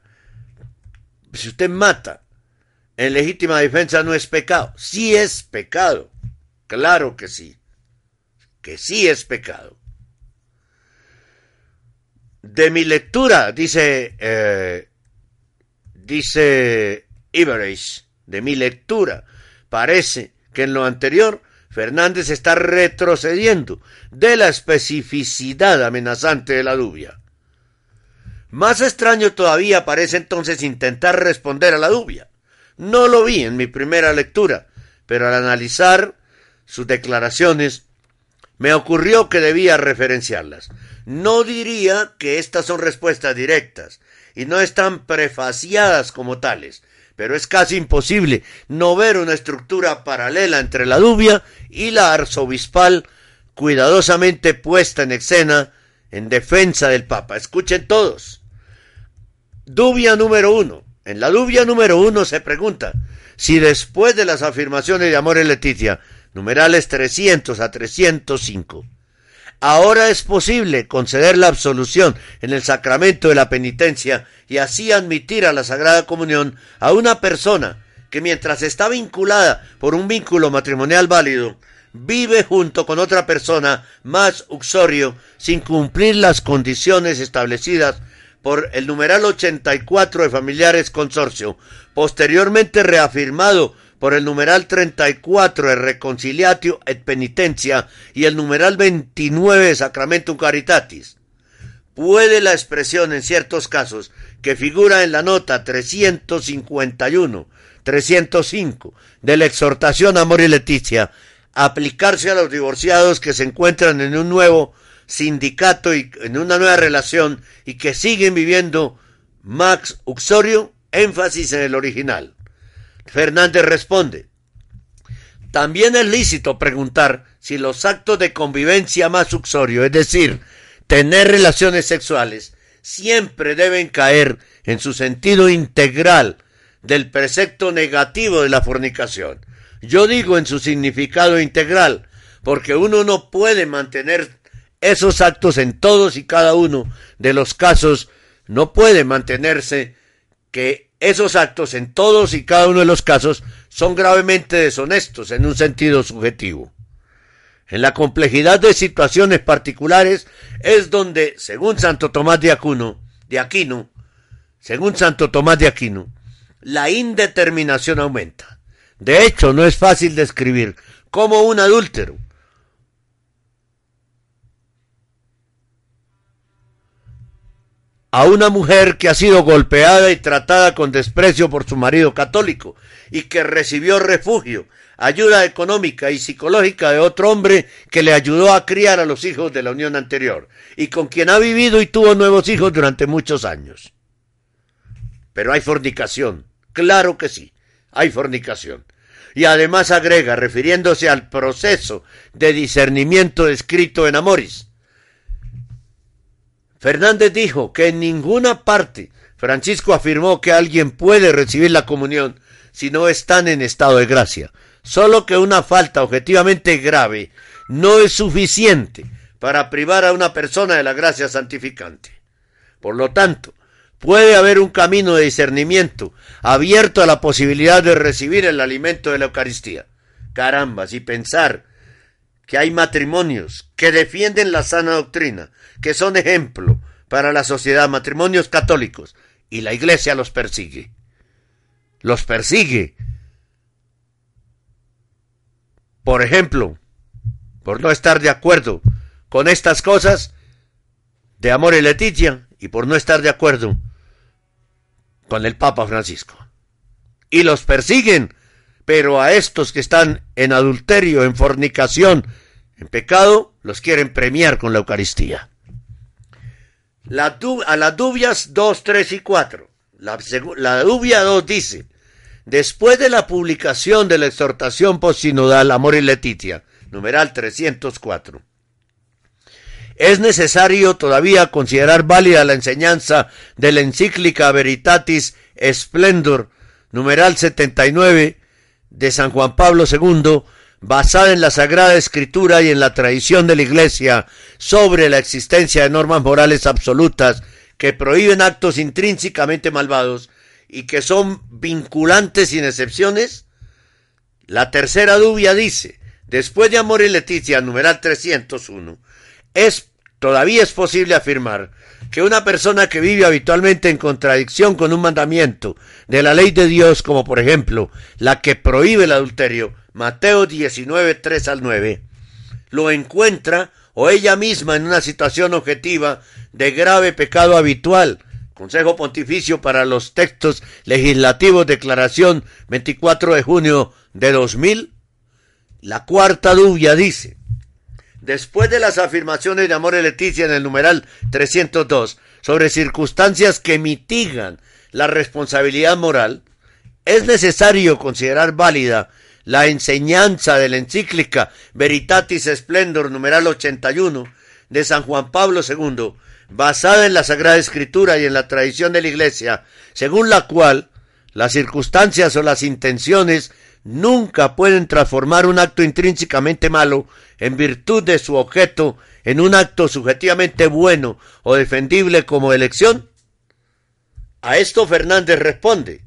si usted mata en legítima defensa, no es pecado. Sí es pecado. Claro que sí. Que sí es pecado de mi lectura, dice, eh, dice Iberis, de mi lectura, parece que en lo anterior Fernández está retrocediendo de la especificidad amenazante de la dubia. Más extraño todavía parece entonces intentar responder a la dubia. No lo vi en mi primera lectura, pero al analizar sus declaraciones me ocurrió que debía referenciarlas. No diría que estas son respuestas directas y no están prefaciadas como tales, pero es casi imposible no ver una estructura paralela entre la dubia y la arzobispal cuidadosamente puesta en escena en defensa del Papa. Escuchen todos. Dubia número uno. En la dubia número uno se pregunta si después de las afirmaciones de Amor y Leticia, numerales 300 a 305, Ahora es posible conceder la absolución en el sacramento de la penitencia y así admitir a la Sagrada Comunión a una persona que mientras está vinculada por un vínculo matrimonial válido, vive junto con otra persona más uxorio sin cumplir las condiciones establecidas por el numeral 84 de Familiares Consorcio, posteriormente reafirmado por el numeral 34 de Reconciliatio et Penitencia y el numeral 29 de Sacramentum Caritatis. Puede la expresión en ciertos casos que figura en la nota 351, 305 de la exhortación Amor y Leticia aplicarse a los divorciados que se encuentran en un nuevo sindicato y en una nueva relación y que siguen viviendo Max Uxorio, énfasis en el original. Fernández responde, también es lícito preguntar si los actos de convivencia más uxorio, es decir, tener relaciones sexuales, siempre deben caer en su sentido integral del precepto negativo de la fornicación. Yo digo en su significado integral, porque uno no puede mantener esos actos en todos y cada uno de los casos, no puede mantenerse que esos actos en todos y cada uno de los casos son gravemente deshonestos en un sentido subjetivo. En la complejidad de situaciones particulares es donde, según Santo Tomás de Aquino, de Aquino, según Santo Tomás de Aquino, la indeterminación aumenta. De hecho, no es fácil describir cómo un adúltero a una mujer que ha sido golpeada y tratada con desprecio por su marido católico y que recibió refugio, ayuda económica y psicológica de otro hombre que le ayudó a criar a los hijos de la unión anterior y con quien ha vivido y tuvo nuevos hijos durante muchos años. Pero hay fornicación, claro que sí, hay fornicación. Y además agrega, refiriéndose al proceso de discernimiento descrito en Amoris, Fernández dijo que en ninguna parte Francisco afirmó que alguien puede recibir la comunión si no están en estado de gracia. Solo que una falta objetivamente grave no es suficiente para privar a una persona de la gracia santificante. Por lo tanto, puede haber un camino de discernimiento abierto a la posibilidad de recibir el alimento de la Eucaristía. Caramba, si pensar que hay matrimonios que defienden la sana doctrina, que son ejemplo para la sociedad, matrimonios católicos, y la iglesia los persigue. Los persigue. Por ejemplo, por no estar de acuerdo con estas cosas de amor y Leticia y por no estar de acuerdo con el Papa Francisco. Y los persiguen, pero a estos que están en adulterio, en fornicación, en pecado, los quieren premiar con la Eucaristía. La a las dubias 2, 3 y 4. La, dubia 2 dice, después de la publicación de la exhortación postsinodal Amor y Letitia, numeral 304, es necesario todavía considerar válida la enseñanza de la encíclica Veritatis Splendor, numeral 79, de San Juan Pablo II, basada en la Sagrada Escritura y en la tradición de la Iglesia sobre la existencia de normas morales absolutas que prohíben actos intrínsecamente malvados y que son vinculantes sin excepciones? La tercera dubia dice, después de Amor y Leticia, numeral 301, es Todavía es posible afirmar que una persona que vive habitualmente en contradicción con un mandamiento de la ley de Dios, como por ejemplo la que prohíbe el adulterio, Mateo 19, 3 al 9, lo encuentra o ella misma en una situación objetiva de grave pecado habitual. Consejo Pontificio para los textos legislativos, declaración 24 de junio de 2000. La cuarta dubia dice, Después de las afirmaciones de Amor y Leticia en el numeral 302 sobre circunstancias que mitigan la responsabilidad moral, es necesario considerar válida la enseñanza de la encíclica Veritatis Splendor numeral 81 de San Juan Pablo II, basada en la Sagrada Escritura y en la tradición de la Iglesia, según la cual las circunstancias o las intenciones nunca pueden transformar un acto intrínsecamente malo en virtud de su objeto en un acto subjetivamente bueno o defendible como elección? A esto Fernández responde,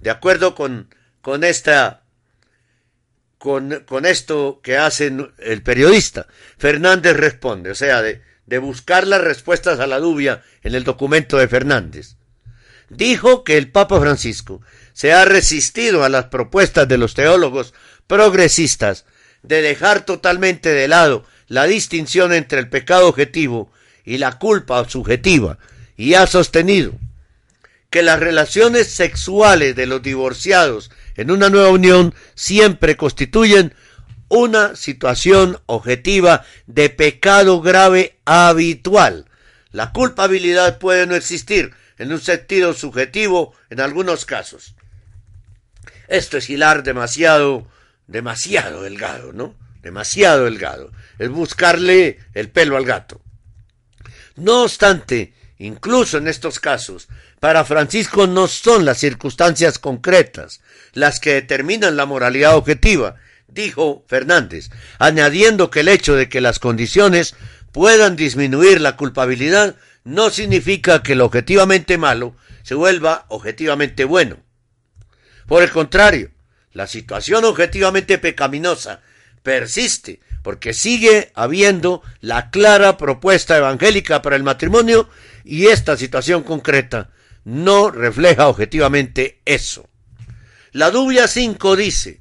de acuerdo con, con esta con, con, esto que hace el periodista. Fernández responde, o sea, de, de buscar las respuestas a la dubia en el documento de Fernández. Dijo que el Papa Francisco se ha resistido a las propuestas de los teólogos progresistas de dejar totalmente de lado la distinción entre el pecado objetivo y la culpa subjetiva y ha sostenido que las relaciones sexuales de los divorciados en una nueva unión siempre constituyen una situación objetiva de pecado grave habitual. La culpabilidad puede no existir en un sentido subjetivo en algunos casos. Esto es hilar demasiado, demasiado delgado, ¿no? Demasiado delgado. Es buscarle el pelo al gato. No obstante, incluso en estos casos, para Francisco no son las circunstancias concretas las que determinan la moralidad objetiva, dijo Fernández, añadiendo que el hecho de que las condiciones puedan disminuir la culpabilidad no significa que lo objetivamente malo se vuelva objetivamente bueno. Por el contrario, la situación objetivamente pecaminosa persiste porque sigue habiendo la clara propuesta evangélica para el matrimonio y esta situación concreta no refleja objetivamente eso. La dubia 5 dice,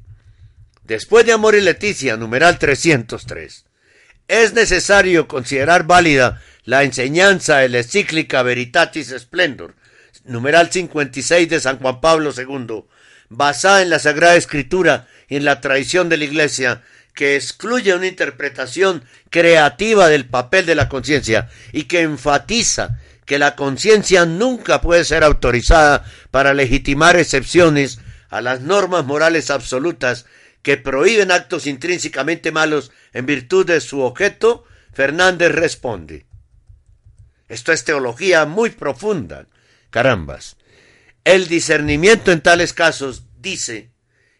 después de Amor y Leticia, numeral 303, es necesario considerar válida la enseñanza de la encíclica Veritatis Splendor, numeral 56 de San Juan Pablo II, basada en la Sagrada Escritura y en la tradición de la Iglesia, que excluye una interpretación creativa del papel de la conciencia y que enfatiza que la conciencia nunca puede ser autorizada para legitimar excepciones a las normas morales absolutas que prohíben actos intrínsecamente malos en virtud de su objeto, Fernández responde. Esto es teología muy profunda. Carambas. El discernimiento en tales casos, dice,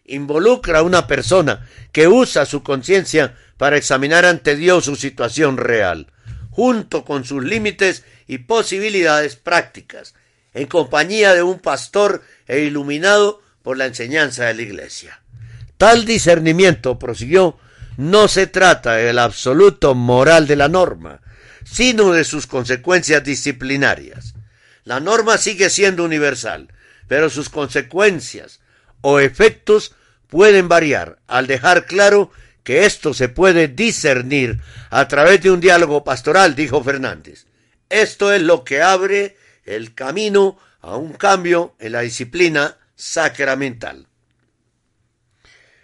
involucra a una persona que usa su conciencia para examinar ante Dios su situación real, junto con sus límites y posibilidades prácticas, en compañía de un pastor e iluminado por la enseñanza de la Iglesia. Tal discernimiento, prosiguió, no se trata del absoluto moral de la norma, sino de sus consecuencias disciplinarias. La norma sigue siendo universal, pero sus consecuencias o efectos pueden variar al dejar claro que esto se puede discernir a través de un diálogo pastoral, dijo Fernández. Esto es lo que abre el camino a un cambio en la disciplina sacramental.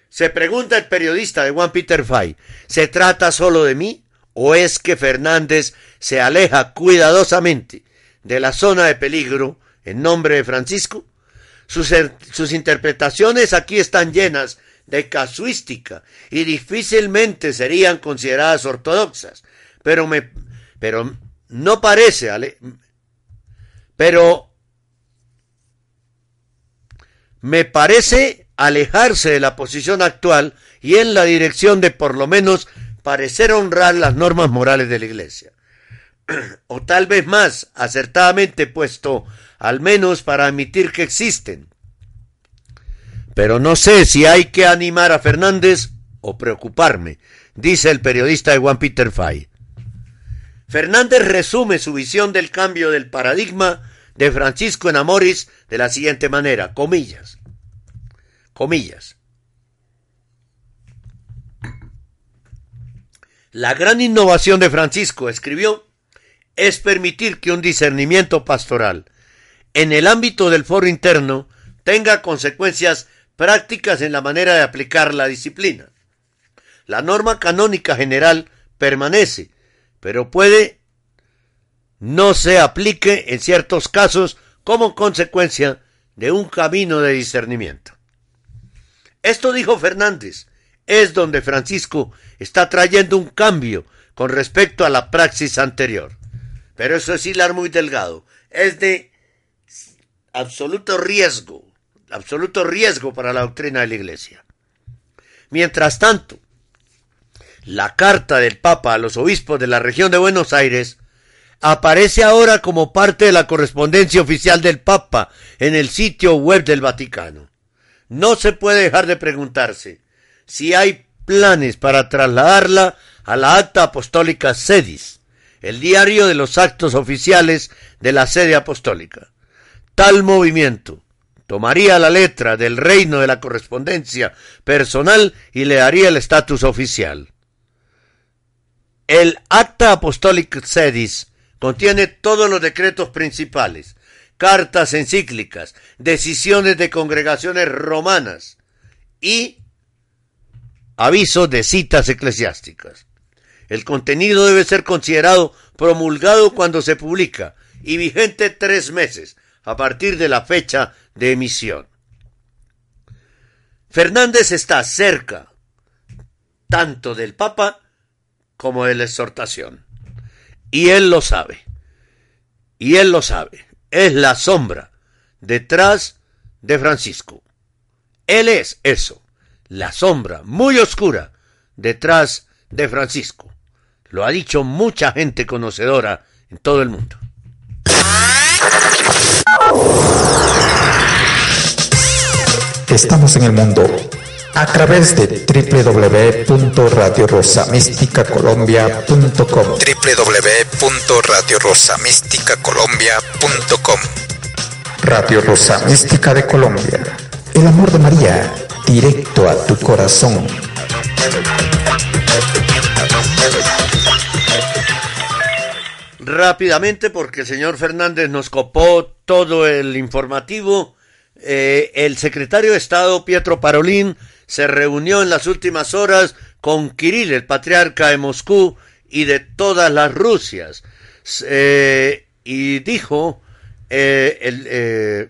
Se pregunta el periodista de Juan Peter Fay, ¿se trata solo de mí o es que Fernández se aleja cuidadosamente de la zona de peligro en nombre de Francisco? Sus, sus interpretaciones aquí están llenas de casuística y difícilmente serían consideradas ortodoxas, pero me pero no parece ale, pero me parece alejarse de la posición actual y en la dirección de por lo menos parecer honrar las normas morales de la Iglesia. (clears throat) o tal vez más acertadamente puesto, al menos para admitir que existen. Pero no sé si hay que animar a Fernández o preocuparme, dice el periodista de Juan Peter Fay. Fernández resume su visión del cambio del paradigma de Francisco en Amoris de la siguiente manera, comillas, comillas. La gran innovación de Francisco, escribió, es permitir que un discernimiento pastoral en el ámbito del foro interno tenga consecuencias prácticas en la manera de aplicar la disciplina. La norma canónica general permanece, pero puede no se aplique en ciertos casos como consecuencia de un camino de discernimiento. Esto dijo Fernández, es donde Francisco está trayendo un cambio con respecto a la praxis anterior. Pero eso es hilar muy delgado, es de absoluto riesgo, absoluto riesgo para la doctrina de la Iglesia. Mientras tanto, la carta del Papa a los obispos de la región de Buenos Aires aparece ahora como parte de la correspondencia oficial del Papa en el sitio web del Vaticano. No se puede dejar de preguntarse si hay planes para trasladarla a la acta apostólica Sedis, el diario de los actos oficiales de la sede apostólica. Tal movimiento tomaría la letra del reino de la correspondencia personal y le daría el estatus oficial. El Acta Apostolic Sedis contiene todos los decretos principales, cartas encíclicas, decisiones de congregaciones romanas y avisos de citas eclesiásticas. El contenido debe ser considerado promulgado cuando se publica y vigente tres meses a partir de la fecha de emisión. Fernández está cerca tanto del Papa como de la exhortación. Y él lo sabe. Y él lo sabe. Es la sombra detrás de Francisco. Él es eso, la sombra muy oscura detrás de Francisco. Lo ha dicho mucha gente conocedora en todo el mundo. Estamos en el mundo a través de www.radiorosamísticacolombia.com www.radiorosamísticacolombia.com Radio Rosa Mística de Colombia. El amor de María, directo a tu corazón. Rápidamente, porque el señor Fernández nos copó todo el informativo, eh, el secretario de Estado, Pietro Parolín, se reunió en las últimas horas con Kirill, el patriarca de Moscú y de todas las Rusias, eh, y dijo, eh,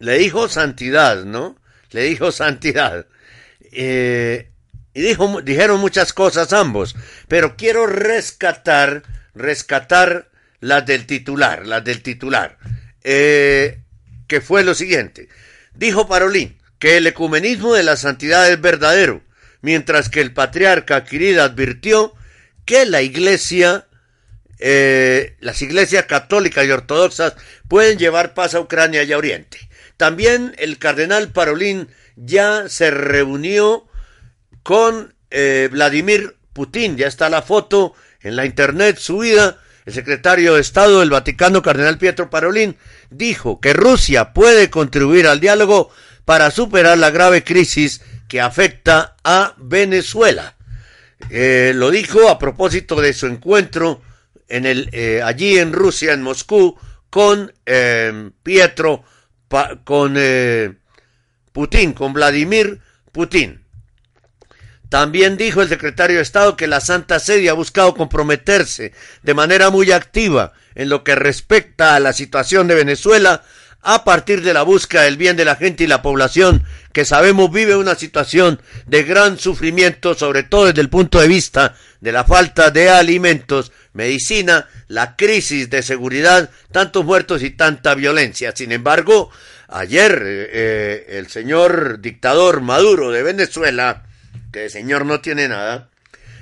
le dijo santidad, ¿no? Le dijo santidad. Eh, y dijo, dijeron muchas cosas ambos, pero quiero rescatar, rescatar las del titular, las del titular, eh, que fue lo siguiente. Dijo Parolín que el ecumenismo de la santidad es verdadero, mientras que el patriarca Kirill advirtió que la iglesia, eh, las iglesias católicas y ortodoxas pueden llevar paz a Ucrania y a Oriente. También el cardenal Parolín ya se reunió con eh, Vladimir Putin, ya está la foto en la internet subida, el secretario de Estado del Vaticano, cardenal Pietro Parolín, dijo que Rusia puede contribuir al diálogo para superar la grave crisis que afecta a Venezuela. Eh, lo dijo a propósito de su encuentro en el, eh, allí en Rusia, en Moscú, con eh, Pietro, con eh, Putin, con Vladimir Putin. También dijo el secretario de Estado que la Santa Sede ha buscado comprometerse de manera muy activa en lo que respecta a la situación de Venezuela a partir de la búsqueda del bien de la gente y la población que sabemos vive una situación de gran sufrimiento, sobre todo desde el punto de vista de la falta de alimentos, medicina, la crisis de seguridad, tantos muertos y tanta violencia. Sin embargo, ayer eh, el señor dictador Maduro de Venezuela, que el señor no tiene nada,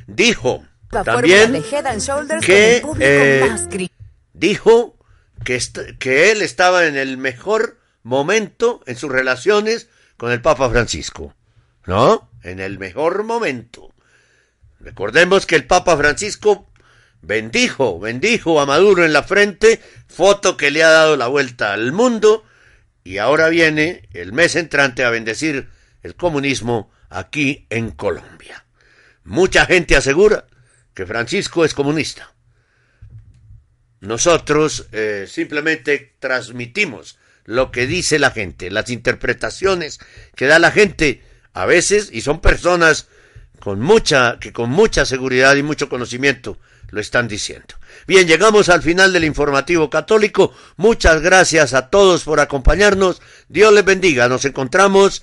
dijo también fórmula de Head and Shoulders que, eh, dijo que, que él estaba en el mejor momento en sus relaciones con el Papa Francisco. ¿No? En el mejor momento. Recordemos que el Papa Francisco bendijo, bendijo a Maduro en la frente, foto que le ha dado la vuelta al mundo, y ahora viene el mes entrante a bendecir el comunismo aquí en Colombia. Mucha gente asegura que Francisco es comunista. Nosotros eh, simplemente transmitimos lo que dice la gente, las interpretaciones que da la gente a veces y son personas con mucha que con mucha seguridad y mucho conocimiento lo están diciendo. Bien, llegamos al final del informativo católico. Muchas gracias a todos por acompañarnos. Dios les bendiga. Nos encontramos